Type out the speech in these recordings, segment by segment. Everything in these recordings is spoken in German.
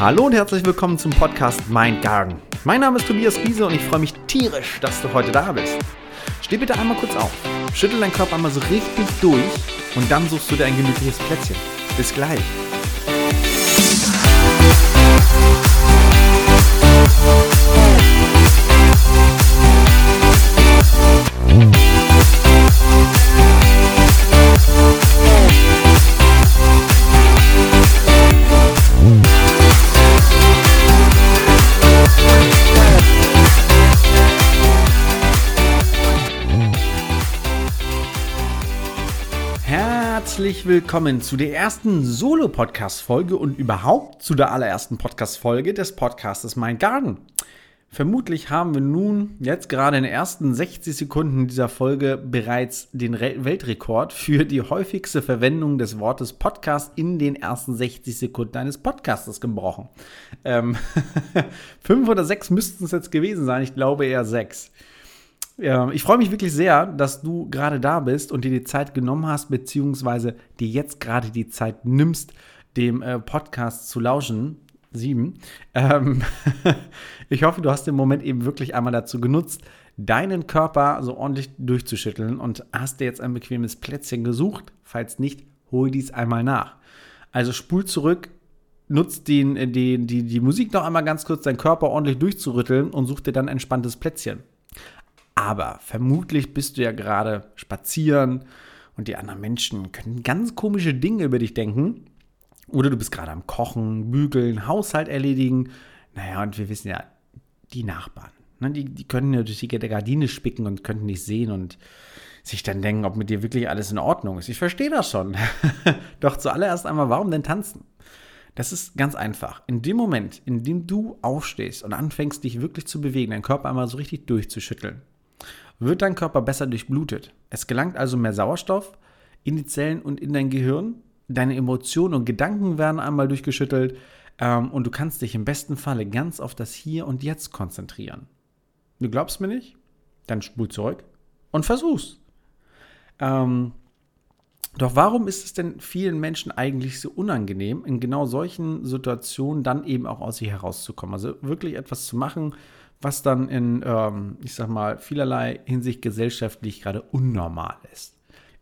Hallo und herzlich willkommen zum Podcast Mein Garten. Mein Name ist Tobias Giese und ich freue mich tierisch, dass du heute da bist. Steh bitte einmal kurz auf, schüttel deinen Körper einmal so richtig durch und dann suchst du dir ein gemütliches Plätzchen. Bis gleich. Willkommen zu der ersten Solo-Podcast-Folge und überhaupt zu der allerersten Podcast-Folge des Podcastes Mein Garten. Vermutlich haben wir nun jetzt gerade in den ersten 60 Sekunden dieser Folge bereits den Re Weltrekord für die häufigste Verwendung des Wortes Podcast in den ersten 60 Sekunden eines Podcastes gebrochen. Ähm, fünf oder sechs müssten es jetzt gewesen sein, ich glaube eher sechs. Ich freue mich wirklich sehr, dass du gerade da bist und dir die Zeit genommen hast, beziehungsweise dir jetzt gerade die Zeit nimmst, dem äh, Podcast zu lauschen. Sieben. Ähm ich hoffe, du hast den Moment eben wirklich einmal dazu genutzt, deinen Körper so ordentlich durchzuschütteln und hast dir jetzt ein bequemes Plätzchen gesucht. Falls nicht, hol dies einmal nach. Also spul zurück, nutzt den, den, die, die Musik noch einmal ganz kurz, deinen Körper ordentlich durchzurütteln und such dir dann ein entspanntes Plätzchen. Aber vermutlich bist du ja gerade spazieren und die anderen Menschen können ganz komische Dinge über dich denken. Oder du bist gerade am Kochen, Bügeln, Haushalt erledigen. Naja, und wir wissen ja, die Nachbarn, ne, die, die können ja durch die Gardine spicken und könnten dich sehen und sich dann denken, ob mit dir wirklich alles in Ordnung ist. Ich verstehe das schon. Doch zuallererst einmal, warum denn tanzen? Das ist ganz einfach. In dem Moment, in dem du aufstehst und anfängst, dich wirklich zu bewegen, deinen Körper einmal so richtig durchzuschütteln, wird dein Körper besser durchblutet. Es gelangt also mehr Sauerstoff in die Zellen und in dein Gehirn. Deine Emotionen und Gedanken werden einmal durchgeschüttelt ähm, und du kannst dich im besten Falle ganz auf das Hier und Jetzt konzentrieren. Du glaubst mir nicht? Dann spul zurück und versuch's. Ähm, doch warum ist es denn vielen Menschen eigentlich so unangenehm, in genau solchen Situationen dann eben auch aus sich herauszukommen? Also wirklich etwas zu machen, was dann in, ähm, ich sag mal, vielerlei Hinsicht gesellschaftlich gerade unnormal ist.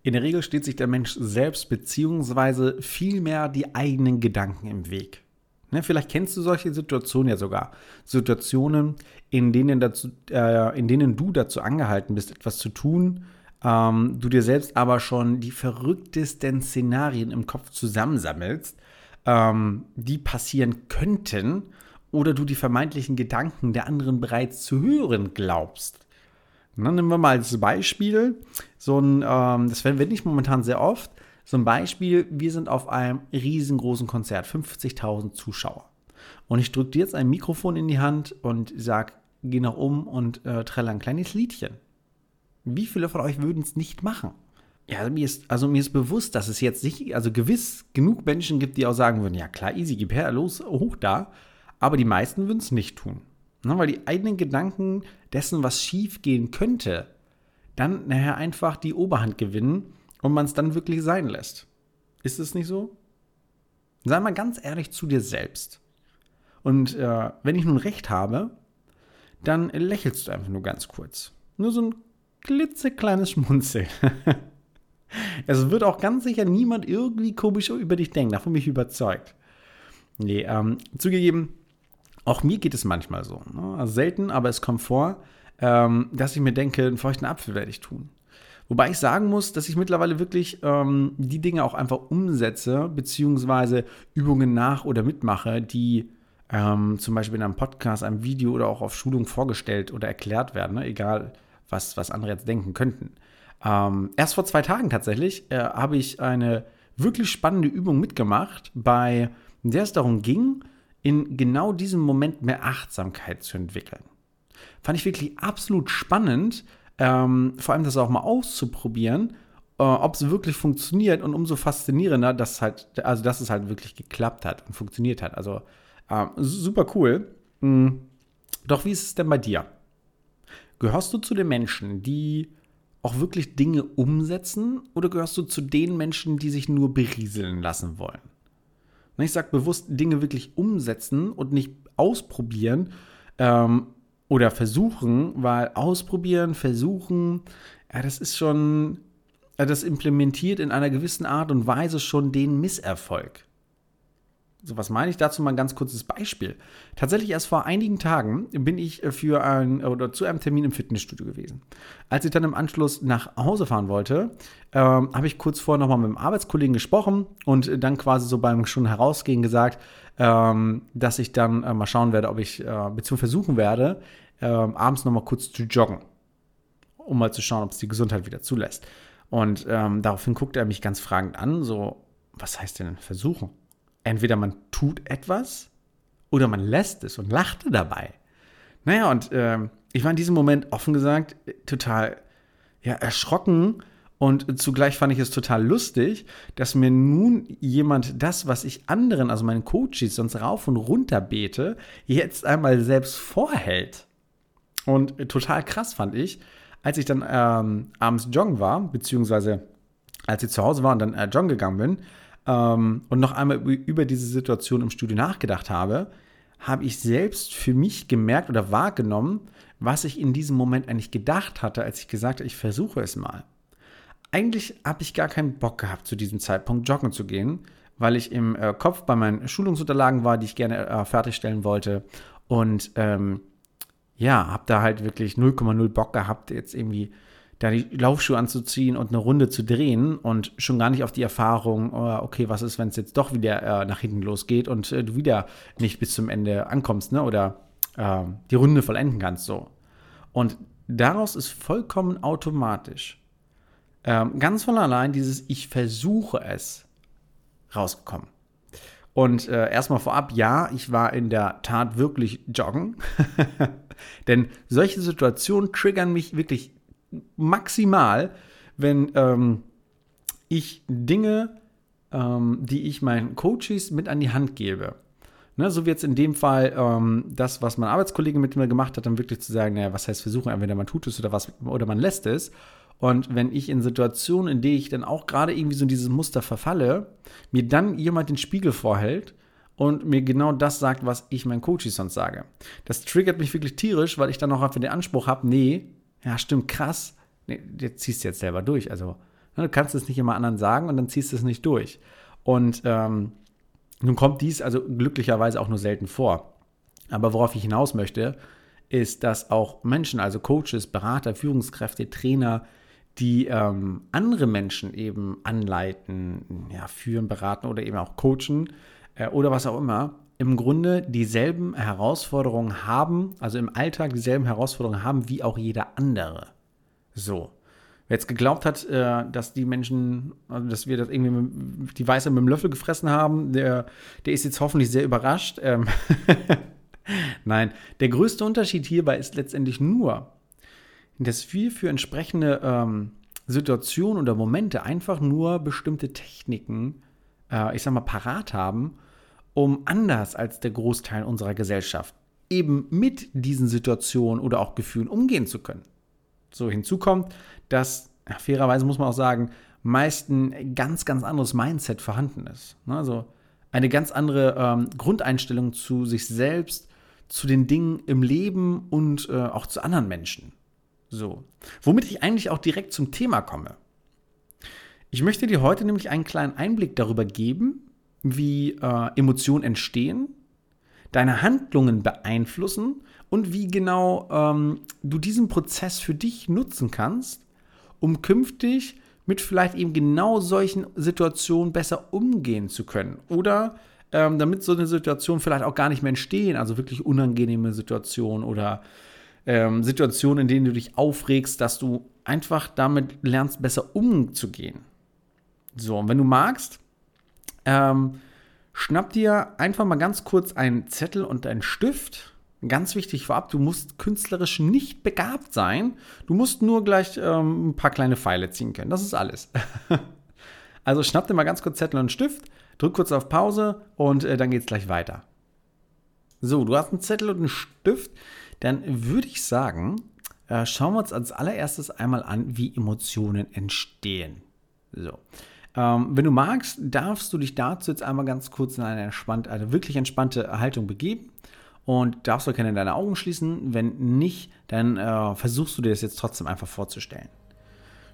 In der Regel steht sich der Mensch selbst beziehungsweise vielmehr die eigenen Gedanken im Weg. Ne, vielleicht kennst du solche Situationen ja sogar. Situationen, in denen, dazu, äh, in denen du dazu angehalten bist, etwas zu tun, ähm, du dir selbst aber schon die verrücktesten Szenarien im Kopf zusammensammelst, ähm, die passieren könnten oder du die vermeintlichen Gedanken der anderen bereits zu hören glaubst. Na, nehmen wir mal als Beispiel so ein, ähm, das verwende ich momentan sehr oft, so ein Beispiel, wir sind auf einem riesengroßen Konzert, 50.000 Zuschauer. Und ich drücke dir jetzt ein Mikrofon in die Hand und sag, geh nach um und äh, trelle ein kleines Liedchen. Wie viele von euch würden es nicht machen? Ja, mir ist, also mir ist bewusst, dass es jetzt nicht, also gewiss genug Menschen gibt, die auch sagen würden, ja klar, easy, gib her, los, hoch da. Aber die meisten würden es nicht tun. Ne, weil die eigenen Gedanken dessen, was schief gehen könnte, dann nachher einfach die Oberhand gewinnen und man es dann wirklich sein lässt. Ist es nicht so? Sei mal ganz ehrlich zu dir selbst. Und äh, wenn ich nun recht habe, dann lächelst du einfach nur ganz kurz. Nur so ein klitzekleines Schmunzeln. es wird auch ganz sicher niemand irgendwie komisch über dich denken. Davon bin ich überzeugt. Nee, ähm, zugegeben, auch mir geht es manchmal so. Ne? Also selten, aber es kommt vor, ähm, dass ich mir denke, einen feuchten Apfel werde ich tun. Wobei ich sagen muss, dass ich mittlerweile wirklich ähm, die Dinge auch einfach umsetze, beziehungsweise Übungen nach oder mitmache, die ähm, zum Beispiel in einem Podcast, einem Video oder auch auf Schulung vorgestellt oder erklärt werden, ne? egal was, was andere jetzt denken könnten. Ähm, erst vor zwei Tagen tatsächlich äh, habe ich eine wirklich spannende Übung mitgemacht, bei der es darum ging, in genau diesem Moment mehr Achtsamkeit zu entwickeln. Fand ich wirklich absolut spannend, ähm, vor allem das auch mal auszuprobieren, äh, ob es wirklich funktioniert und umso faszinierender, dass halt, also dass es halt wirklich geklappt hat und funktioniert hat. Also äh, super cool. Mhm. Doch wie ist es denn bei dir? Gehörst du zu den Menschen, die auch wirklich Dinge umsetzen oder gehörst du zu den Menschen, die sich nur berieseln lassen wollen? Ich sage bewusst Dinge wirklich umsetzen und nicht ausprobieren ähm, oder versuchen, weil ausprobieren, versuchen, ja, das ist schon, das implementiert in einer gewissen Art und Weise schon den Misserfolg. So, was meine ich dazu? Mal ein ganz kurzes Beispiel. Tatsächlich erst vor einigen Tagen bin ich für ein oder zu einem Termin im Fitnessstudio gewesen. Als ich dann im Anschluss nach Hause fahren wollte, ähm, habe ich kurz vorher nochmal mit einem Arbeitskollegen gesprochen und dann quasi so beim schon herausgehen gesagt, ähm, dass ich dann äh, mal schauen werde, ob ich, äh, beziehungsweise versuchen werde, äh, abends nochmal kurz zu joggen, um mal zu schauen, ob es die Gesundheit wieder zulässt. Und ähm, daraufhin guckte er mich ganz fragend an, so, was heißt denn versuchen? Entweder man tut etwas oder man lässt es und lachte dabei. Naja, und äh, ich war in diesem Moment offen gesagt total ja, erschrocken und zugleich fand ich es total lustig, dass mir nun jemand das, was ich anderen, also meinen Coaches, sonst rauf und runter bete, jetzt einmal selbst vorhält. Und total krass fand ich, als ich dann ähm, abends joggen war, beziehungsweise als ich zu Hause war und dann äh, joggen gegangen bin, ähm, und noch einmal über diese Situation im Studio nachgedacht habe, habe ich selbst für mich gemerkt oder wahrgenommen, was ich in diesem Moment eigentlich gedacht hatte, als ich gesagt habe, ich versuche es mal. Eigentlich habe ich gar keinen Bock gehabt, zu diesem Zeitpunkt joggen zu gehen, weil ich im äh, Kopf bei meinen Schulungsunterlagen war, die ich gerne äh, fertigstellen wollte. Und ähm, ja, habe da halt wirklich 0,0 Bock gehabt, jetzt irgendwie da die Laufschuhe anzuziehen und eine Runde zu drehen und schon gar nicht auf die Erfahrung, oh, okay, was ist, wenn es jetzt doch wieder äh, nach hinten losgeht und äh, du wieder nicht bis zum Ende ankommst, ne? Oder äh, die Runde vollenden kannst so. Und daraus ist vollkommen automatisch ähm, ganz von allein dieses Ich versuche es rausgekommen. Und äh, erstmal vorab, ja, ich war in der Tat wirklich joggen. Denn solche Situationen triggern mich wirklich maximal, wenn ähm, ich Dinge, ähm, die ich meinen Coaches mit an die Hand gebe. Ne, so wie jetzt in dem Fall ähm, das, was mein Arbeitskollege mit mir gemacht hat, dann wirklich zu sagen, naja, was heißt versuchen, entweder man tut es oder was oder man lässt es. Und wenn ich in Situationen, in denen ich dann auch gerade irgendwie so in dieses Muster verfalle, mir dann jemand den Spiegel vorhält und mir genau das sagt, was ich meinen Coaches sonst sage. Das triggert mich wirklich tierisch, weil ich dann auch einfach den Anspruch habe, nee, ja, stimmt, krass. Nee, jetzt ziehst du jetzt selber durch. Also, ne, du kannst es nicht immer anderen sagen und dann ziehst du es nicht durch. Und ähm, nun kommt dies also glücklicherweise auch nur selten vor. Aber worauf ich hinaus möchte, ist, dass auch Menschen, also Coaches, Berater, Führungskräfte, Trainer, die ähm, andere Menschen eben anleiten, ja, führen, beraten oder eben auch coachen äh, oder was auch immer, im Grunde dieselben Herausforderungen haben, also im Alltag dieselben Herausforderungen haben wie auch jeder andere. So. Wer jetzt geglaubt hat, äh, dass die Menschen, also dass wir das irgendwie die Weiße mit dem Löffel gefressen haben, der, der ist jetzt hoffentlich sehr überrascht. Ähm Nein, der größte Unterschied hierbei ist letztendlich nur, dass wir für entsprechende ähm, Situationen oder Momente einfach nur bestimmte Techniken, äh, ich sag mal, parat haben, um anders als der Großteil unserer Gesellschaft eben mit diesen Situationen oder auch Gefühlen umgehen zu können. So hinzu kommt, dass fairerweise muss man auch sagen, meist ein ganz, ganz anderes Mindset vorhanden ist. Ne, also eine ganz andere ähm, Grundeinstellung zu sich selbst, zu den Dingen im Leben und äh, auch zu anderen Menschen. So. Womit ich eigentlich auch direkt zum Thema komme. Ich möchte dir heute nämlich einen kleinen Einblick darüber geben, wie äh, Emotionen entstehen, deine Handlungen beeinflussen und wie genau ähm, du diesen Prozess für dich nutzen kannst, um künftig mit vielleicht eben genau solchen Situationen besser umgehen zu können. Oder ähm, damit so eine Situation vielleicht auch gar nicht mehr entstehen, also wirklich unangenehme Situationen oder ähm, Situationen, in denen du dich aufregst, dass du einfach damit lernst, besser umzugehen. So, und wenn du magst, ähm, schnapp dir einfach mal ganz kurz einen Zettel und einen Stift. Ganz wichtig vorab, du musst künstlerisch nicht begabt sein. Du musst nur gleich ähm, ein paar kleine Pfeile ziehen können. Das ist alles. also schnapp dir mal ganz kurz Zettel und Stift, drück kurz auf Pause und äh, dann geht's gleich weiter. So, du hast einen Zettel und einen Stift. Dann würde ich sagen, äh, schauen wir uns als allererstes einmal an, wie Emotionen entstehen. So. Ähm, wenn du magst, darfst du dich dazu jetzt einmal ganz kurz in eine, entspannt, eine wirklich entspannte Haltung begeben und darfst du gerne deine Augen schließen. Wenn nicht, dann äh, versuchst du dir das jetzt trotzdem einfach vorzustellen.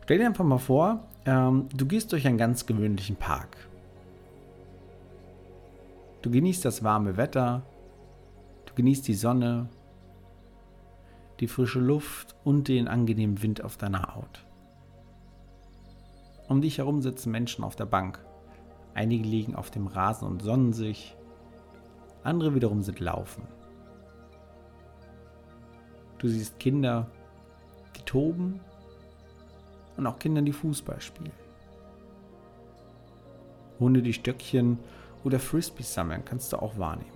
Stell dir einfach mal vor, ähm, du gehst durch einen ganz gewöhnlichen Park. Du genießt das warme Wetter, du genießt die Sonne, die frische Luft und den angenehmen Wind auf deiner Haut. Um dich herum sitzen Menschen auf der Bank. Einige liegen auf dem Rasen und sonnen sich, andere wiederum sind laufen. Du siehst Kinder, die toben und auch Kinder, die Fußball spielen. Hunde, die Stöckchen oder Frisbees sammeln, kannst du auch wahrnehmen.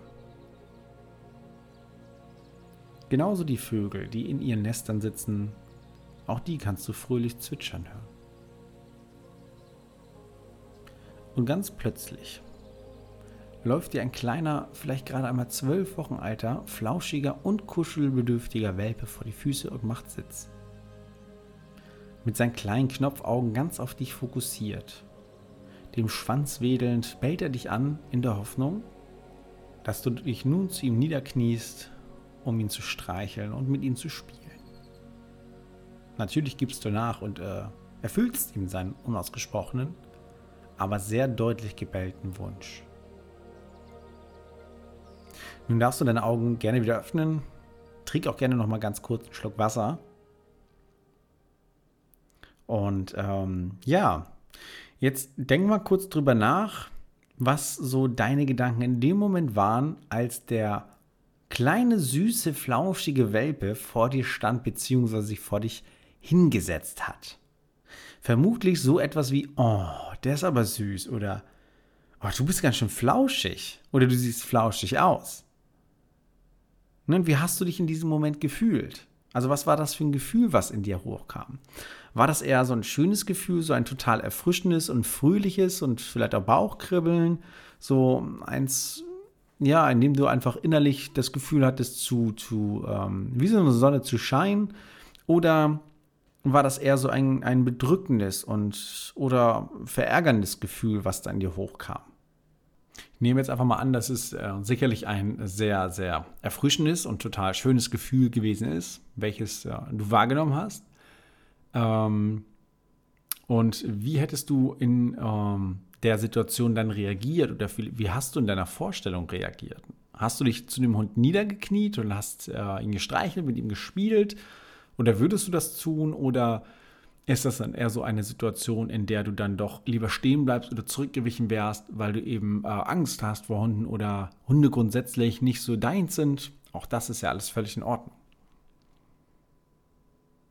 Genauso die Vögel, die in ihren Nestern sitzen, auch die kannst du fröhlich zwitschern hören. Und ganz plötzlich läuft dir ein kleiner, vielleicht gerade einmal zwölf Wochen alter, flauschiger und kuschelbedürftiger Welpe vor die Füße und macht Sitz. Mit seinen kleinen Knopfaugen ganz auf dich fokussiert. Dem Schwanz wedelnd bellt er dich an in der Hoffnung, dass du dich nun zu ihm niederkniest, um ihn zu streicheln und mit ihm zu spielen. Natürlich gibst du nach und äh, erfüllst ihm seinen unausgesprochenen, aber sehr deutlich gebellten Wunsch. Nun darfst du deine Augen gerne wieder öffnen. Trink auch gerne noch mal ganz kurz einen Schluck Wasser. Und ähm, ja, jetzt denk mal kurz drüber nach, was so deine Gedanken in dem Moment waren, als der kleine, süße, flauschige Welpe vor dir stand bzw. sich vor dich hingesetzt hat. Vermutlich so etwas wie, oh, der ist aber süß oder oh, du bist ganz schön flauschig oder du siehst flauschig aus. Ne, wie hast du dich in diesem Moment gefühlt? Also was war das für ein Gefühl, was in dir hochkam? War das eher so ein schönes Gefühl, so ein total erfrischendes und fröhliches und vielleicht auch Bauchkribbeln, so eins, ja, in dem du einfach innerlich das Gefühl hattest, zu, zu ähm, wie so eine Sonne zu scheinen? Oder war das eher so ein, ein bedrückendes und oder verärgerndes Gefühl, was da in dir hochkam? Ich nehme jetzt einfach mal an, dass es äh, sicherlich ein sehr, sehr erfrischendes und total schönes Gefühl gewesen ist, welches äh, du wahrgenommen hast. Ähm, und wie hättest du in ähm, der Situation dann reagiert oder wie, hast du in deiner Vorstellung reagiert? Hast du dich zu dem Hund niedergekniet und hast äh, ihn gestreichelt, mit ihm gespielt? Oder würdest du das tun? Oder ist das dann eher so eine Situation, in der du dann doch lieber stehen bleibst oder zurückgewichen wärst, weil du eben äh, Angst hast vor Hunden oder Hunde grundsätzlich nicht so deins sind? Auch das ist ja alles völlig in Ordnung.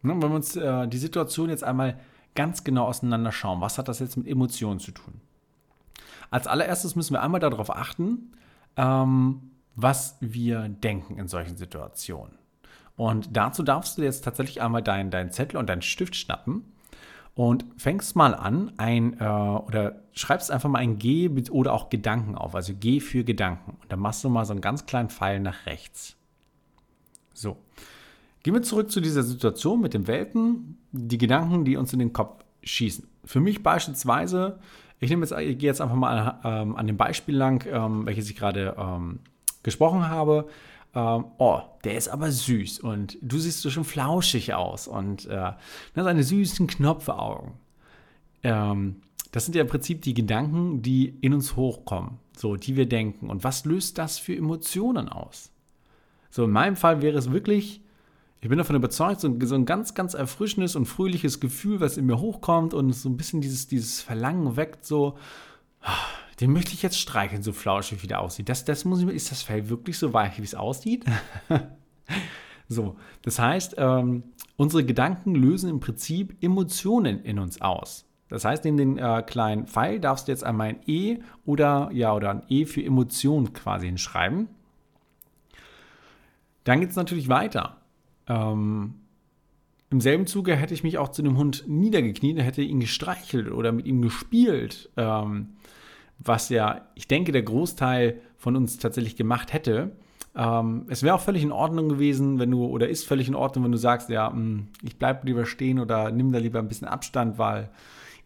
Ne, wenn wir uns äh, die Situation jetzt einmal ganz genau auseinanderschauen, was hat das jetzt mit Emotionen zu tun? Als allererstes müssen wir einmal darauf achten, ähm, was wir denken in solchen Situationen. Und dazu darfst du jetzt tatsächlich einmal deinen dein Zettel und deinen Stift schnappen und fängst mal an, ein äh, oder schreibst einfach mal ein G oder auch Gedanken auf, also G für Gedanken. Und dann machst du mal so einen ganz kleinen Pfeil nach rechts. So. Gehen wir zurück zu dieser Situation mit dem Welpen, die Gedanken, die uns in den Kopf schießen. Für mich beispielsweise, ich nehme jetzt, ich gehe jetzt einfach mal ähm, an dem Beispiel lang, ähm, welches ich gerade ähm, gesprochen habe ähm, oh, der ist aber süß und du siehst so schon flauschig aus und äh, seine süßen Knopfaugen. Ähm, das sind ja im Prinzip die Gedanken, die in uns hochkommen, so die wir denken. Und was löst das für Emotionen aus? So in meinem Fall wäre es wirklich, ich bin davon überzeugt, so, so ein ganz, ganz erfrischendes und fröhliches Gefühl, was in mir hochkommt und so ein bisschen dieses, dieses Verlangen weckt, so, den möchte ich jetzt streicheln, so flauschig wie der aussieht. Das, das muss ich, ist das Fell wirklich so weich, wie es aussieht? so, das heißt, ähm, unsere Gedanken lösen im Prinzip Emotionen in uns aus. Das heißt, neben den äh, kleinen Pfeil darfst du jetzt einmal ein E oder ja oder ein E für Emotion quasi hinschreiben. Dann geht es natürlich weiter. Ähm, Im selben Zuge hätte ich mich auch zu dem Hund niedergekniet, hätte ihn gestreichelt oder mit ihm gespielt. Ähm, was ja, ich denke, der Großteil von uns tatsächlich gemacht hätte. Ähm, es wäre auch völlig in Ordnung gewesen, wenn du, oder ist völlig in Ordnung, wenn du sagst, ja, mh, hm, ich bleibe lieber stehen oder nimm da lieber ein bisschen Abstand, weil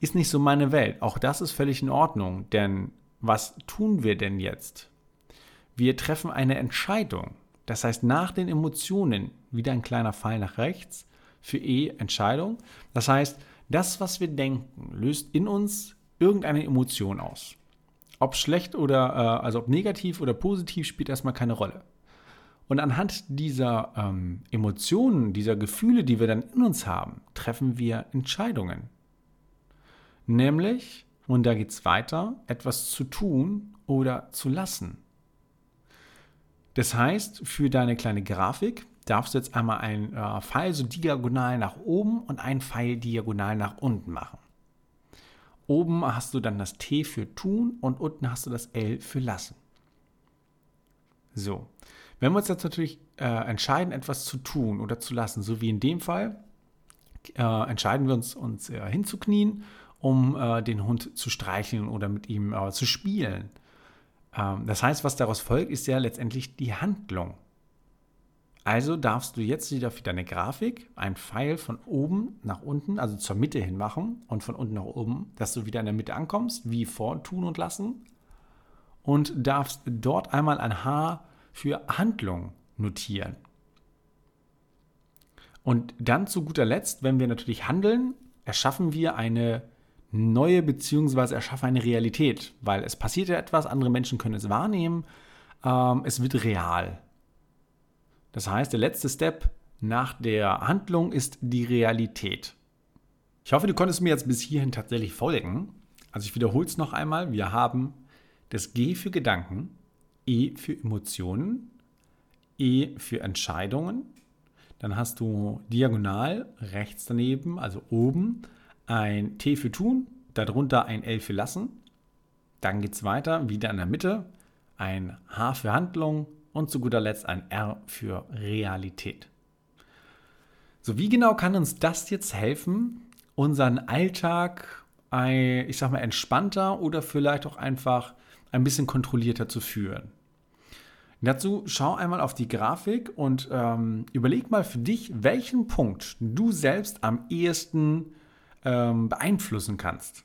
ist nicht so meine Welt. Auch das ist völlig in Ordnung, denn was tun wir denn jetzt? Wir treffen eine Entscheidung. Das heißt, nach den Emotionen wieder ein kleiner Pfeil nach rechts für E Entscheidung. Das heißt, das, was wir denken, löst in uns irgendeine Emotion aus. Ob schlecht oder, äh, also ob negativ oder positiv, spielt erstmal keine Rolle. Und anhand dieser ähm, Emotionen, dieser Gefühle, die wir dann in uns haben, treffen wir Entscheidungen. Nämlich, und da geht es weiter, etwas zu tun oder zu lassen. Das heißt, für deine kleine Grafik darfst du jetzt einmal einen äh, Pfeil so diagonal nach oben und einen Pfeil diagonal nach unten machen. Oben hast du dann das T für tun und unten hast du das L für lassen. So, wenn wir uns jetzt natürlich äh, entscheiden, etwas zu tun oder zu lassen, so wie in dem Fall, äh, entscheiden wir uns, uns äh, hinzuknien, um äh, den Hund zu streicheln oder mit ihm äh, zu spielen. Ähm, das heißt, was daraus folgt, ist ja letztendlich die Handlung. Also darfst du jetzt wieder für deine Grafik einen Pfeil von oben nach unten, also zur Mitte hin machen und von unten nach oben, dass du wieder in der Mitte ankommst, wie vor tun und lassen. Und darfst dort einmal ein H für Handlung notieren. Und dann zu guter Letzt, wenn wir natürlich handeln, erschaffen wir eine neue beziehungsweise erschaffen eine Realität, weil es passiert ja etwas, andere Menschen können es wahrnehmen, ähm, es wird real. Das heißt, der letzte Step nach der Handlung ist die Realität. Ich hoffe, du konntest mir jetzt bis hierhin tatsächlich folgen. Also ich wiederhole es noch einmal. Wir haben das G für Gedanken, E für Emotionen, E für Entscheidungen. Dann hast du diagonal rechts daneben, also oben, ein T für tun, darunter ein L für lassen. Dann geht es weiter, wieder in der Mitte, ein H für Handlung, und zu guter Letzt ein R für Realität. So, wie genau kann uns das jetzt helfen, unseren Alltag, ich sag mal, entspannter oder vielleicht auch einfach ein bisschen kontrollierter zu führen? Dazu schau einmal auf die Grafik und ähm, überleg mal für dich, welchen Punkt du selbst am ehesten ähm, beeinflussen kannst.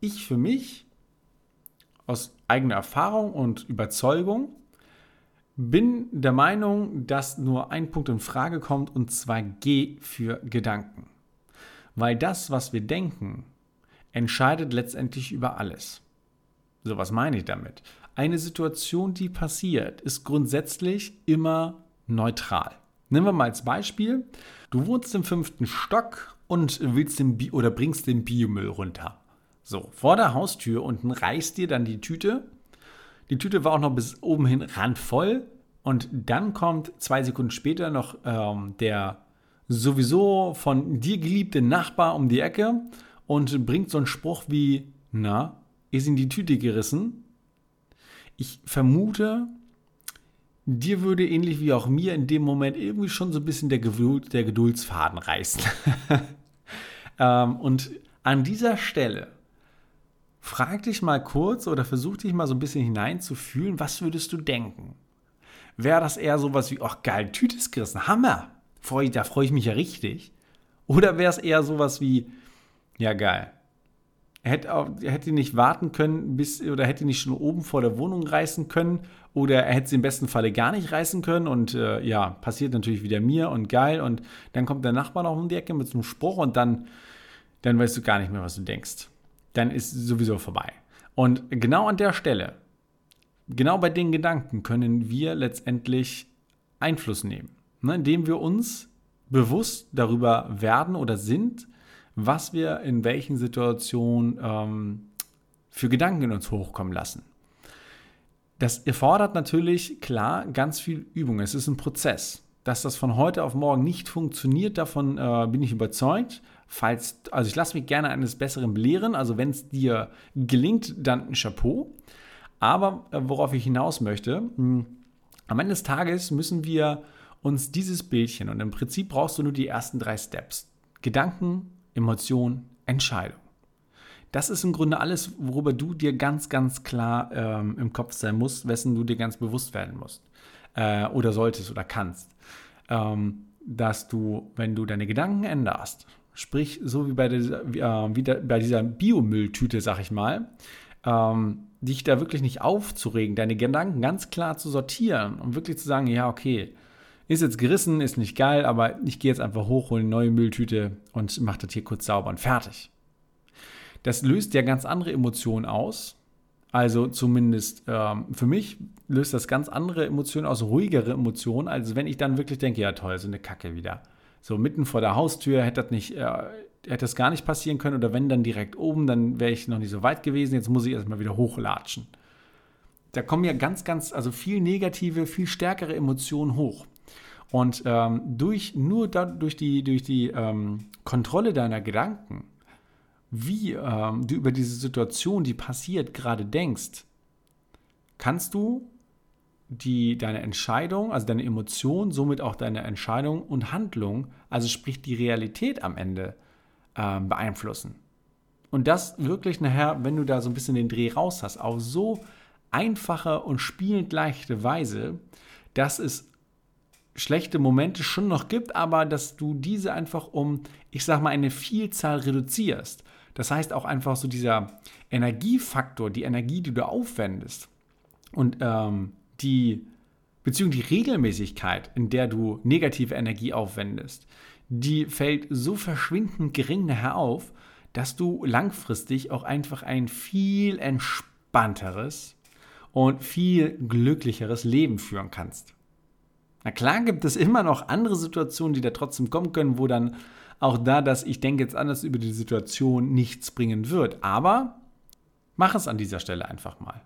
Ich für mich, aus eigener Erfahrung und Überzeugung, bin der Meinung, dass nur ein Punkt in Frage kommt und zwar G für Gedanken. Weil das, was wir denken, entscheidet letztendlich über alles. So, was meine ich damit? Eine Situation, die passiert, ist grundsätzlich immer neutral. Nehmen wir mal als Beispiel, du wohnst im fünften Stock und willst den Bi oder bringst den Biomüll runter. So, vor der Haustür unten reißt dir dann die Tüte die Tüte war auch noch bis oben hin randvoll. Und dann kommt zwei Sekunden später noch ähm, der sowieso von dir geliebte Nachbar um die Ecke und bringt so einen Spruch wie, na, ist in die Tüte gerissen? Ich vermute, dir würde ähnlich wie auch mir in dem Moment irgendwie schon so ein bisschen der, Geduld, der Geduldsfaden reißen. ähm, und an dieser Stelle Frag dich mal kurz oder versuch dich mal so ein bisschen hineinzufühlen, was würdest du denken? Wäre das eher sowas wie, ach geil, Tüte ist gerissen, Hammer, da freue ich mich ja richtig. Oder wäre es eher sowas wie, ja geil, hätte, hätte nicht warten können, bis, oder hätte nicht schon oben vor der Wohnung reißen können, oder er hätte sie im besten Falle gar nicht reißen können und äh, ja, passiert natürlich wieder mir und geil und dann kommt der Nachbar noch um die Ecke mit so einem Spruch und dann, dann weißt du gar nicht mehr, was du denkst dann ist sowieso vorbei. Und genau an der Stelle, genau bei den Gedanken können wir letztendlich Einfluss nehmen, ne, indem wir uns bewusst darüber werden oder sind, was wir in welchen Situationen ähm, für Gedanken in uns hochkommen lassen. Das erfordert natürlich klar ganz viel Übung. Es ist ein Prozess. Dass das von heute auf morgen nicht funktioniert, davon äh, bin ich überzeugt. Falls, also ich lasse mich gerne eines Besseren belehren. Also wenn es dir gelingt, dann ein Chapeau. Aber äh, worauf ich hinaus möchte, mh, hm, am Ende des Tages müssen wir uns dieses Bildchen und im Prinzip brauchst du nur die ersten drei Steps. Gedanken, Emotion, Entscheidung. Das ist im Grunde alles, worüber du dir ganz, ganz klar ähm, im Kopf sein musst, wessen du dir ganz bewusst werden musst äh, oder solltest oder kannst. Ähm, dass du, wenn du deine Gedanken änderst, sprich so wie bei dieser, äh, dieser Biomülltüte, sag ich mal, ähm, dich da wirklich nicht aufzuregen, deine Gedanken ganz klar zu sortieren und wirklich zu sagen, ja, okay, ist jetzt gerissen, ist nicht geil, aber ich gehe jetzt einfach hoch, hole eine neue Mülltüte und mache das hier kurz sauber und fertig. Das löst ja ganz andere Emotionen aus. Also zumindest ähm, für mich löst das ganz andere Emotionen aus, ruhigere Emotionen, als wenn ich dann wirklich denke, ja toll, so eine Kacke wieder. So mitten vor der Haustür hätte das nicht, äh, hätte das gar nicht passieren können oder wenn dann direkt oben, dann wäre ich noch nicht so weit gewesen. Jetzt muss ich erstmal wieder hochlatschen. Da kommen ja ganz, ganz, also viel negative, viel stärkere Emotionen hoch. Und ähm, durch, nur da, durch die, durch die ähm, Kontrolle deiner Gedanken, wie ähm, du über diese Situation, die passiert, gerade denkst, kannst du die, deine Entscheidung, also deine Emotion, somit auch deine Entscheidung und Handlung, also sprich die Realität am Ende, ähm, beeinflussen. Und das wirklich nachher, wenn du da so ein bisschen den Dreh raus hast, auf so einfache und spielend leichte Weise, dass es schlechte Momente schon noch gibt, aber dass du diese einfach um, ich sag mal, eine Vielzahl reduzierst. Das heißt auch einfach so dieser Energiefaktor, die Energie, die du aufwendest und ähm, die Beziehung, die Regelmäßigkeit, in der du negative Energie aufwendest, die fällt so verschwindend gering nachher auf, dass du langfristig auch einfach ein viel entspannteres und viel glücklicheres Leben führen kannst. Na klar gibt es immer noch andere Situationen, die da trotzdem kommen können, wo dann auch da, dass ich denke jetzt anders über die Situation nichts bringen wird. Aber mach es an dieser Stelle einfach mal.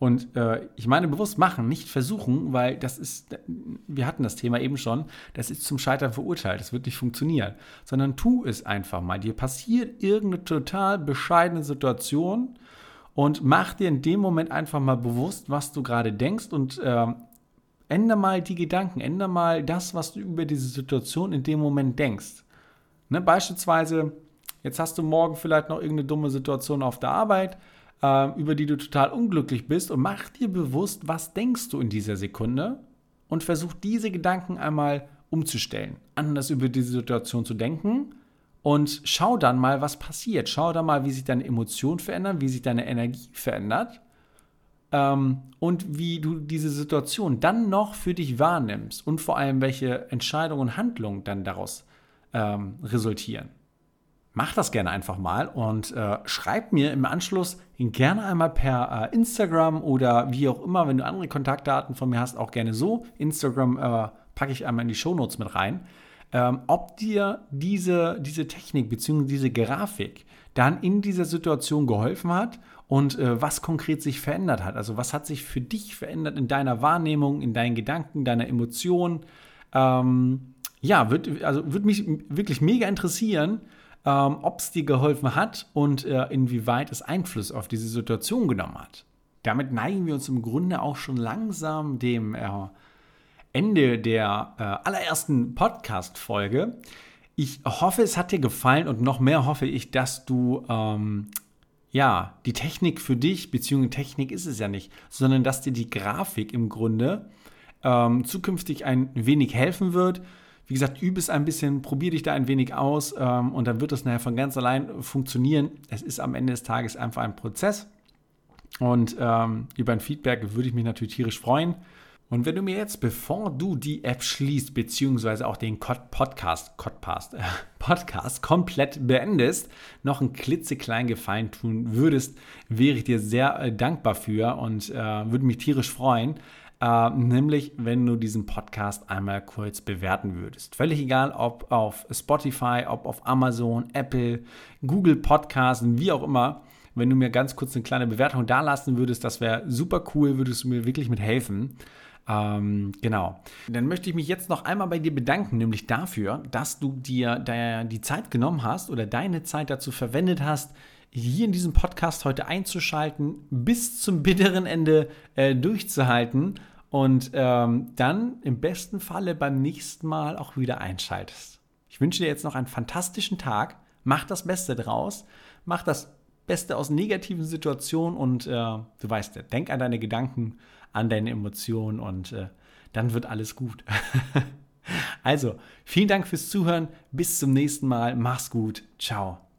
Und äh, ich meine bewusst machen, nicht versuchen, weil das ist, wir hatten das Thema eben schon, das ist zum Scheitern verurteilt, das wird nicht funktionieren, sondern tu es einfach mal. Dir passiert irgendeine total bescheidene Situation und mach dir in dem Moment einfach mal bewusst, was du gerade denkst und äh, ändere mal die Gedanken, ändere mal das, was du über diese Situation in dem Moment denkst. Ne, beispielsweise, jetzt hast du morgen vielleicht noch irgendeine dumme Situation auf der Arbeit, äh, über die du total unglücklich bist und mach dir bewusst, was denkst du in dieser Sekunde und versuch diese Gedanken einmal umzustellen, anders über diese Situation zu denken und schau dann mal, was passiert. Schau dann mal, wie sich deine Emotionen verändern, wie sich deine Energie verändert ähm, und wie du diese Situation dann noch für dich wahrnimmst und vor allem, welche Entscheidungen und Handlungen dann daraus ähm, resultieren. Mach das gerne einfach mal und äh, schreib mir im Anschluss gerne einmal per äh, Instagram oder wie auch immer, wenn du andere Kontaktdaten von mir hast, auch gerne so. Instagram äh, packe ich einmal in die Shownotes mit rein. Ähm, ob dir diese, diese Technik bzw. diese Grafik dann in dieser Situation geholfen hat und äh, was konkret sich verändert hat. Also was hat sich für dich verändert in deiner Wahrnehmung, in deinen Gedanken, deiner Emotionen. Ähm, ja, wird, also würde mich wirklich mega interessieren, ähm, ob es dir geholfen hat und äh, inwieweit es Einfluss auf diese Situation genommen hat. Damit neigen wir uns im Grunde auch schon langsam dem äh, Ende der äh, allerersten Podcast-Folge. Ich hoffe, es hat dir gefallen und noch mehr hoffe ich, dass du ähm, ja, die Technik für dich, beziehungsweise Technik ist es ja nicht, sondern dass dir die Grafik im Grunde ähm, zukünftig ein wenig helfen wird. Wie gesagt, übe es ein bisschen, probiere dich da ein wenig aus ähm, und dann wird es nachher von ganz allein funktionieren. Es ist am Ende des Tages einfach ein Prozess und ähm, über ein Feedback würde ich mich natürlich tierisch freuen. Und wenn du mir jetzt, bevor du die App schließt, beziehungsweise auch den Podcast, Podcast, äh, Podcast komplett beendest, noch einen klitzekleinen Gefallen tun würdest, wäre ich dir sehr äh, dankbar für und äh, würde mich tierisch freuen. Äh, nämlich, wenn du diesen Podcast einmal kurz bewerten würdest. Völlig egal, ob auf Spotify, ob auf Amazon, Apple, Google Podcasts, wie auch immer. Wenn du mir ganz kurz eine kleine Bewertung da lassen würdest, das wäre super cool, würdest du mir wirklich mit helfen. Ähm, genau. Dann möchte ich mich jetzt noch einmal bei dir bedanken, nämlich dafür, dass du dir die Zeit genommen hast oder deine Zeit dazu verwendet hast, hier in diesem Podcast heute einzuschalten, bis zum bitteren Ende äh, durchzuhalten und ähm, dann im besten Falle beim nächsten Mal auch wieder einschaltest. Ich wünsche dir jetzt noch einen fantastischen Tag. Mach das Beste draus. Mach das Beste aus negativen Situationen und äh, du weißt denk an deine Gedanken, an deine Emotionen und äh, dann wird alles gut. Also, vielen Dank fürs Zuhören. Bis zum nächsten Mal. Mach's gut. Ciao.